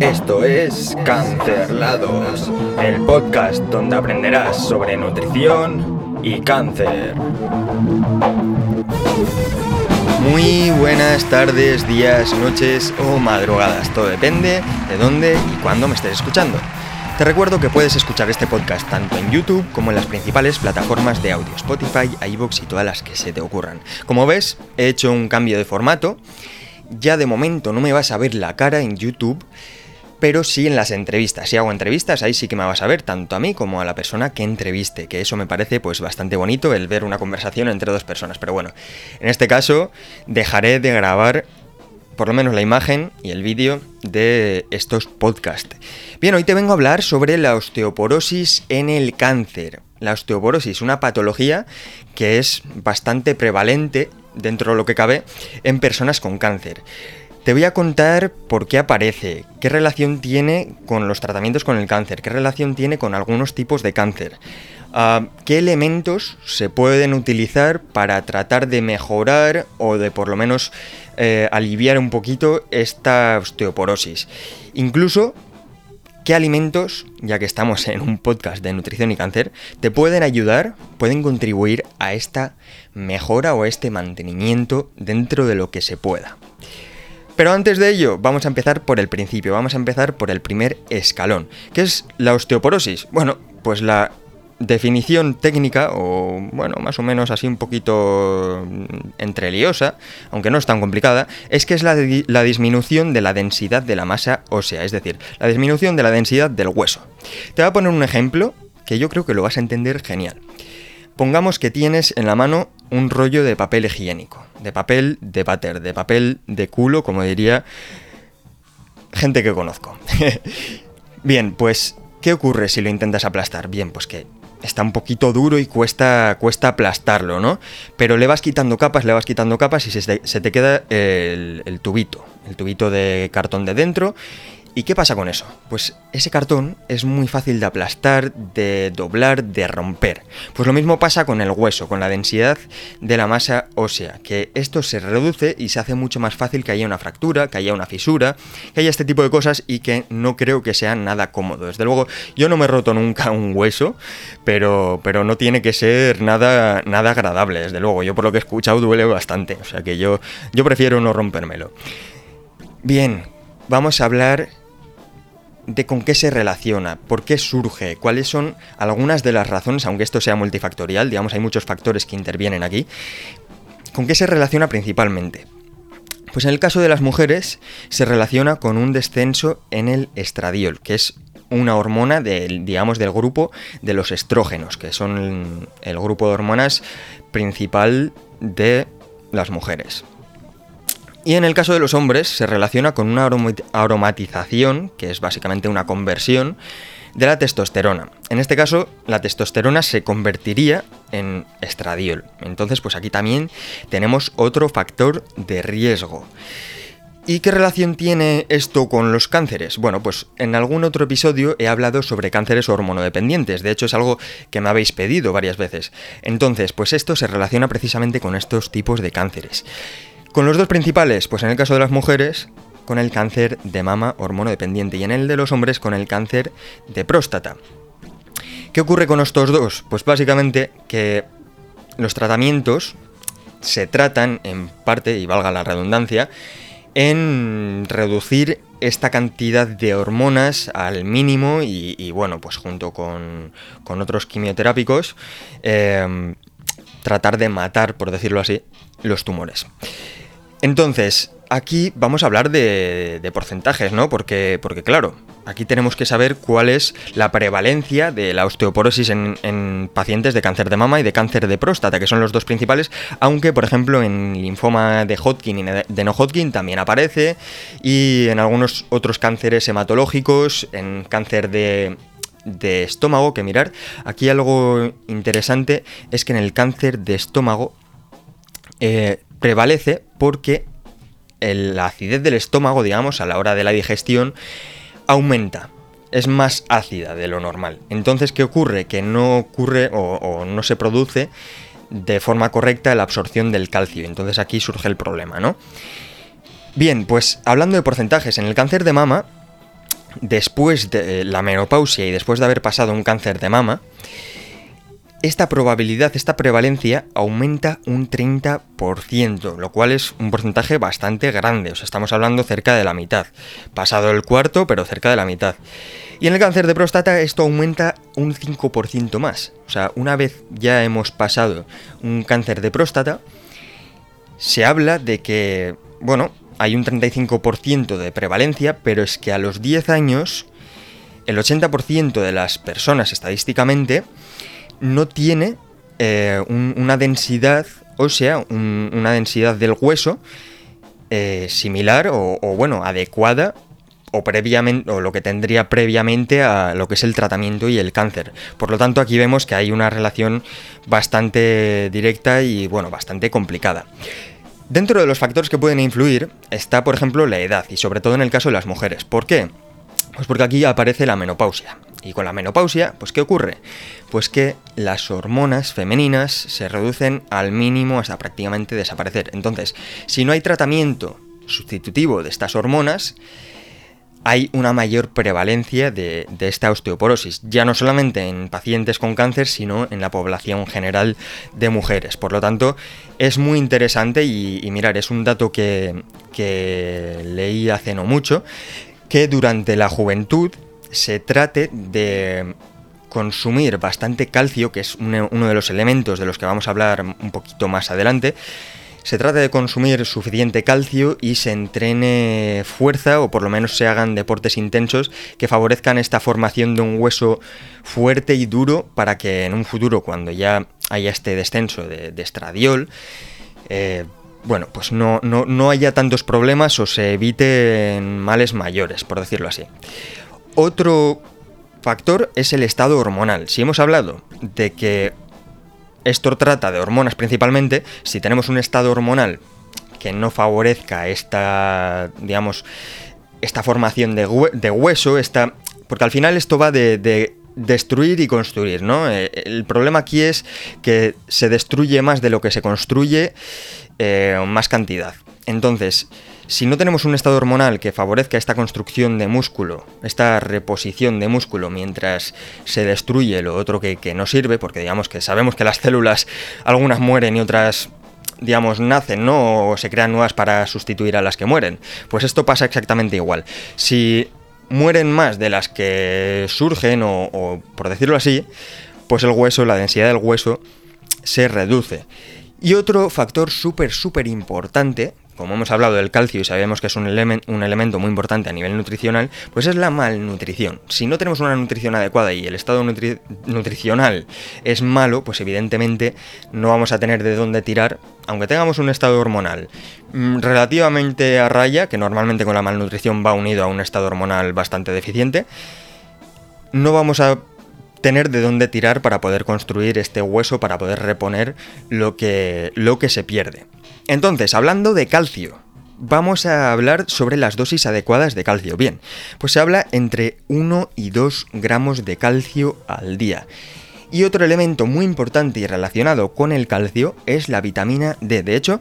Esto es Cancerlados, el podcast donde aprenderás sobre nutrición y cáncer. Muy buenas tardes, días, noches o madrugadas, todo depende de dónde y cuándo me estés escuchando. Te recuerdo que puedes escuchar este podcast tanto en YouTube como en las principales plataformas de audio, Spotify, iVoox y todas las que se te ocurran. Como ves, he hecho un cambio de formato. Ya de momento no me vas a ver la cara en YouTube, pero sí en las entrevistas. Si hago entrevistas, ahí sí que me vas a ver, tanto a mí como a la persona que entreviste, que eso me parece pues bastante bonito el ver una conversación entre dos personas. Pero bueno, en este caso dejaré de grabar por lo menos la imagen y el vídeo de estos podcasts. Bien, hoy te vengo a hablar sobre la osteoporosis en el cáncer. La osteoporosis, una patología que es bastante prevalente dentro de lo que cabe en personas con cáncer. Te voy a contar por qué aparece, qué relación tiene con los tratamientos con el cáncer, qué relación tiene con algunos tipos de cáncer. Ah, ¿Qué elementos se pueden utilizar para tratar de mejorar o de por lo menos eh, aliviar un poquito esta osteoporosis? Incluso, ¿qué alimentos, ya que estamos en un podcast de nutrición y cáncer, te pueden ayudar, pueden contribuir a esta mejora o a este mantenimiento dentro de lo que se pueda? Pero antes de ello, vamos a empezar por el principio, vamos a empezar por el primer escalón, que es la osteoporosis. Bueno, pues la definición técnica, o bueno, más o menos así un poquito mm, entreliosa, aunque no es tan complicada, es que es la, la, disminución de la densidad de la masa ósea, es decir, la disminución de la densidad del hueso. Te voy a poner un ejemplo que yo creo que lo vas a entender genial. Pongamos que tienes en la mano un rollo de papel higiénico, de papel de váter, de papel de culo, como diría gente que conozco. Bien, pues ¿Qué ocurre si lo intentas aplastar? Bien, pues que está un poquito duro y cuesta, cuesta aplastarlo, ¿no? Pero le vas quitando capas, le vas quitando capas y se, te queda el tubito, el tubito de cartón de dentro ¿Y qué pasa con eso? Pues ese cartón es muy fácil de aplastar, de doblar, de romper. Pues lo mismo pasa con el hueso, con la densidad de la masa ósea, que esto se reduce y se hace mucho más fácil que haya una fractura, que haya una fisura, que haya este tipo de cosas y que no creo que sea nada cómodo. Desde luego, yo no me he roto nunca un hueso, pero, pero no tiene que ser nada, nada agradable, desde luego. Yo por lo que he escuchado duele bastante, o sea que yo, yo prefiero no rompérmelo. Bien, vamos a hablar de con qué se relaciona, por qué surge, cuáles son algunas de las razones, aunque esto sea multifactorial, digamos, hay muchos factores que intervienen aquí, con qué se relaciona principalmente. Pues en el caso de las mujeres se relaciona con un descenso en el estradiol, que es una hormona del, digamos, del grupo de los estrógenos, que son el grupo de hormonas principal de las mujeres. Y en el caso de los hombres se relaciona con una aromatización, que es básicamente una conversión, de la testosterona. En este caso, la testosterona se convertiría en estradiol. Entonces, pues aquí también tenemos otro factor de riesgo. ¿Y qué relación tiene esto con los cánceres? Bueno, pues en algún otro episodio he hablado sobre cánceres hormonodependientes, de hecho es algo que me habéis pedido varias veces. Entonces, pues esto se relaciona precisamente con estos tipos de cánceres. Con los dos principales, pues en el caso de las mujeres, con el cáncer de mama hormonodependiente y en el de los hombres con el cáncer de próstata. ¿Qué ocurre con estos dos? Pues básicamente que los tratamientos se tratan en parte, y valga la redundancia, en reducir esta cantidad de hormonas al mínimo y, bueno, pues junto con, otros quimioterápicos, eh, tratar de matar, por decirlo así, los tumores. Entonces, aquí vamos a hablar de, porcentajes, ¿no? Porque, porque, claro, aquí tenemos que saber cuál es la prevalencia de la osteoporosis en, pacientes de cáncer de mama y de cáncer de próstata, que son los dos principales, aunque, por ejemplo, en linfoma de Hodgkin y de no Hodgkin también aparece, y en algunos otros cánceres hematológicos, en cáncer de de estómago, que mirar, aquí algo interesante es que en el cáncer de estómago eh, prevalece porque la acidez del estómago, digamos, a la hora de la digestión, aumenta. Es más ácida de lo normal. Entonces, ¿qué ocurre? Que no ocurre o, no se produce de forma correcta la absorción del calcio. Entonces aquí surge el problema, ¿no? Bien, pues hablando de porcentajes, en el cáncer de mama después de la menopausia y después de haber pasado un cáncer de mama, esta probabilidad, esta prevalencia aumenta un 30%, lo cual es un porcentaje bastante grande, o sea, estamos hablando cerca de la mitad. Pasado el cuarto, pero cerca de la mitad. Y en el cáncer de próstata esto aumenta un 5% más. O sea, una vez ya hemos pasado un cáncer de próstata, se habla de que, bueno, hay un 35% de prevalencia, pero es que a los 10 años, el 80% de las personas estadísticamente, no tiene eh, una densidad ósea, una densidad del hueso eh, similar o, bueno, adecuada o previamente o lo que tendría previamente a lo que es el tratamiento y el cáncer. Por lo tanto, aquí vemos que hay una relación bastante directa y bueno, bastante complicada. Dentro de los factores que pueden influir está, por ejemplo, la edad y sobre todo en el caso de las mujeres. ¿Por qué? Pues porque aquí aparece la menopausia. Y con la menopausia, pues ¿qué ocurre? Pues que las hormonas femeninas se reducen al mínimo hasta prácticamente desaparecer. Entonces, si no hay tratamiento sustitutivo de estas hormonas, hay una mayor prevalencia de, esta osteoporosis, ya no solamente en pacientes con cáncer, sino en la población general de mujeres. Por lo tanto, es muy interesante y, mirar, es un dato que, que leí hace no mucho, que durante la juventud se trate de consumir bastante calcio, que es uno de los elementos de los que vamos a hablar un poquito más adelante, se trata de consumir suficiente calcio y se entrene fuerza o por lo menos se hagan deportes intensos que favorezcan esta formación de un hueso fuerte y duro para que en un futuro cuando ya haya este descenso de, estradiol, eh, bueno, pues no, no haya tantos problemas o se eviten males mayores, por decirlo así. Otro factor es el estado hormonal. Si hemos hablado de que esto trata de hormonas principalmente, si tenemos un estado hormonal que no favorezca esta, digamos, esta formación de, hueso, esta, porque al final esto va de, destruir y construir, ¿no? Eh, el problema aquí es que se destruye más de lo que se construye, eh, más cantidad. Entonces, si no tenemos un estado hormonal que favorezca esta construcción de músculo, esta reposición de músculo mientras se destruye lo otro que, no sirve, porque digamos que sabemos que las células, algunas mueren y otras digamos, nacen, ¿no? O se crean nuevas para sustituir a las que mueren. Pues esto pasa exactamente igual. Si mueren más de las que surgen, o, por decirlo así, pues el hueso, la densidad del hueso, se reduce. Y otro factor súper, súper importante, como hemos hablado del calcio y sabemos que es un, elemento muy importante a nivel nutricional, pues es la malnutrición. Si no tenemos una nutrición adecuada y el estado nutricional es malo, pues evidentemente no vamos a tener de dónde tirar, aunque tengamos un estado hormonal mm, relativamente a raya, que normalmente con la malnutrición va unido a un estado hormonal bastante deficiente, no vamos a tener de dónde tirar para poder construir este hueso, para poder reponer lo que, lo que se pierde. Entonces, hablando de calcio, vamos a hablar sobre las dosis adecuadas de calcio. Bien, pues se habla entre 1 y 2 gramos de calcio al día. Y otro elemento muy importante y relacionado con el calcio es la vitamina D. De hecho,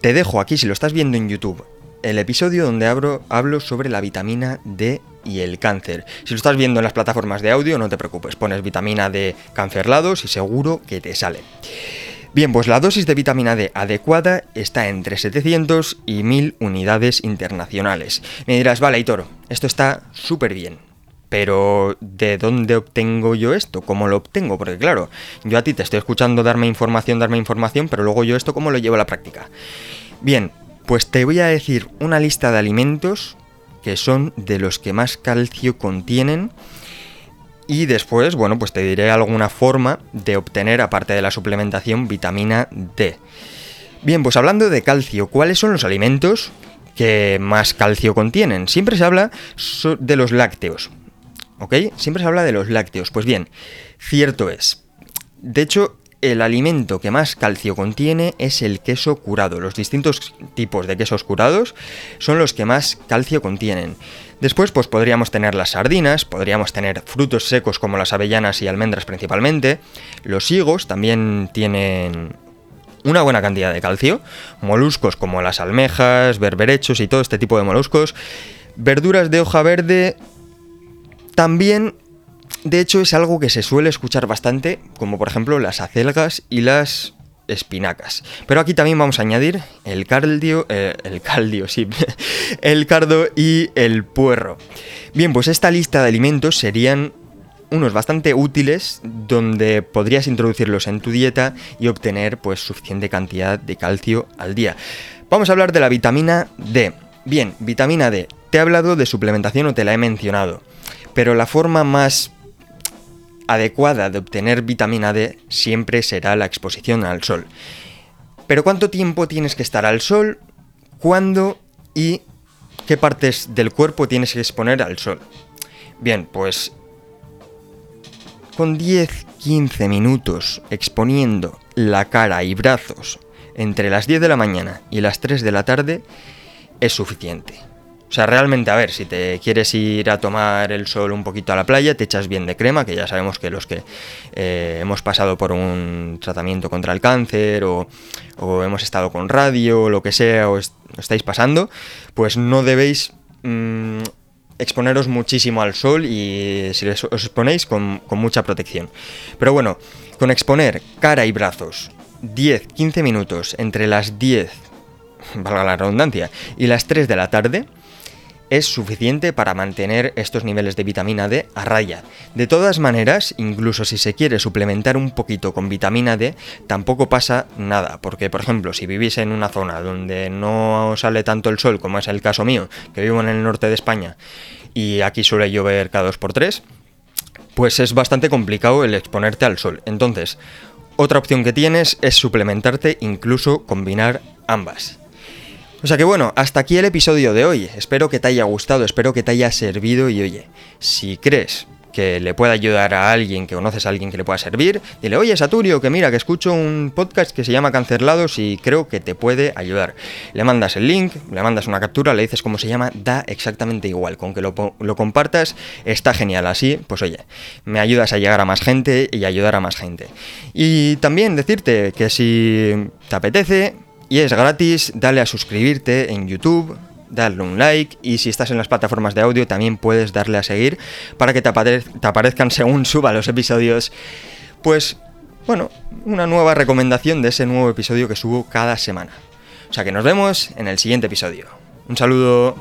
te dejo aquí, si lo estás viendo en YouTube, el episodio donde hablo, sobre la vitamina D y el cáncer. Si lo estás viendo en las plataformas de audio, no te preocupes, pones vitamina D cancerlados y seguro que te sale. Bien, pues la dosis de vitamina D adecuada está entre 700 y 1000 unidades internacionales. Me dirás, vale, Toro, esto está súper bien. Pero, ¿de dónde obtengo yo esto? ¿Cómo lo obtengo? Porque claro, yo a ti te estoy escuchando darme información, darme información, pero luego yo esto, ¿cómo lo llevo a la práctica? Bien, pues te voy a decir una lista de alimentos que son de los que más calcio contienen. Y después, bueno, pues te diré alguna forma de obtener, aparte de la suplementación, vitamina D. Bien, pues hablando de calcio, ¿cuáles son los alimentos que más calcio contienen? Siempre se habla de los lácteos. ¿Ok? Siempre se habla de los lácteos. Pues bien, cierto es. De hecho, el alimento que más calcio contiene es el queso curado. Los distintos tipos de quesos curados son los que más calcio contienen. Después pues podríamos tener las sardinas, podríamos tener frutos secos como las avellanas y almendras principalmente. Los higos también tienen una buena cantidad de calcio. Moluscos como las almejas, berberechos y todo este tipo de moluscos. Verduras de hoja verde También, de hecho, es algo que se suele escuchar bastante, como por ejemplo las acelgas y las espinacas. Pero aquí también vamos a añadir el cardio, eh, el caldio, sí, el cardo y el puerro. Bien, pues esta lista de alimentos serían unos bastante útiles donde podrías introducirlos en tu dieta y obtener pues suficiente cantidad de calcio al día. Vamos a hablar de la vitamina D. Bien, vitamina D. Te he hablado de suplementación o te la he mencionado, pero la forma más adecuada de obtener vitamina D siempre será la exposición al sol. Pero ¿cuánto tiempo tienes que estar al sol? ¿Cuándo? ¿Y qué partes del cuerpo tienes que exponer al sol? Bien, pues con 10-15 minutos exponiendo la cara y brazos entre las 10 de la mañana y las 3 de la tarde es suficiente. O sea, realmente, a ver, si te quieres ir a tomar el sol un poquito a la playa, te echas bien de crema, que ya sabemos que los que eh, hemos pasado por un tratamiento contra el cáncer o, hemos estado con radio o lo que sea, o estáis pasando, pues no debéis mm, exponeros muchísimo al sol y si os exponéis con, con mucha protección. Pero bueno, con exponer cara y brazos 10-15 minutos entre las 10, valga la redundancia, y las 3 de la tarde, es suficiente para mantener estos niveles de vitamina D a raya. De todas maneras, incluso si se quiere suplementar un poquito con vitamina D, tampoco pasa nada, porque por ejemplo, si vivís en una zona donde no sale tanto el sol, como es el caso mío, que vivo en el norte de España, y aquí suele llover cada 2 por 3 pues es bastante complicado el exponerte al sol. Entonces, otra opción que tienes es suplementarte, incluso combinar ambas. O sea que bueno, hasta aquí el episodio de hoy. Espero que te haya gustado, espero que te haya servido y oye, si crees que le pueda ayudar a alguien, que conoces a alguien que le pueda servir, dile, oye Saturio, que mira, que escucho un podcast que se llama Cancelados y creo que te puede ayudar. Le mandas el link, le mandas una captura, le dices cómo se llama, da exactamente igual, con que lo, lo compartas está genial, así, pues oye, me ayudas a llegar a más gente y ayudar a más gente. Y también decirte que si te apetece, y es gratis, dale a suscribirte en YouTube, darle un like y si estás en las plataformas de audio también puedes darle a seguir para que te, aparezcan según suba los episodios. Pues bueno, una nueva recomendación de ese nuevo episodio que subo cada semana. O sea que nos vemos en el siguiente episodio. Un saludo.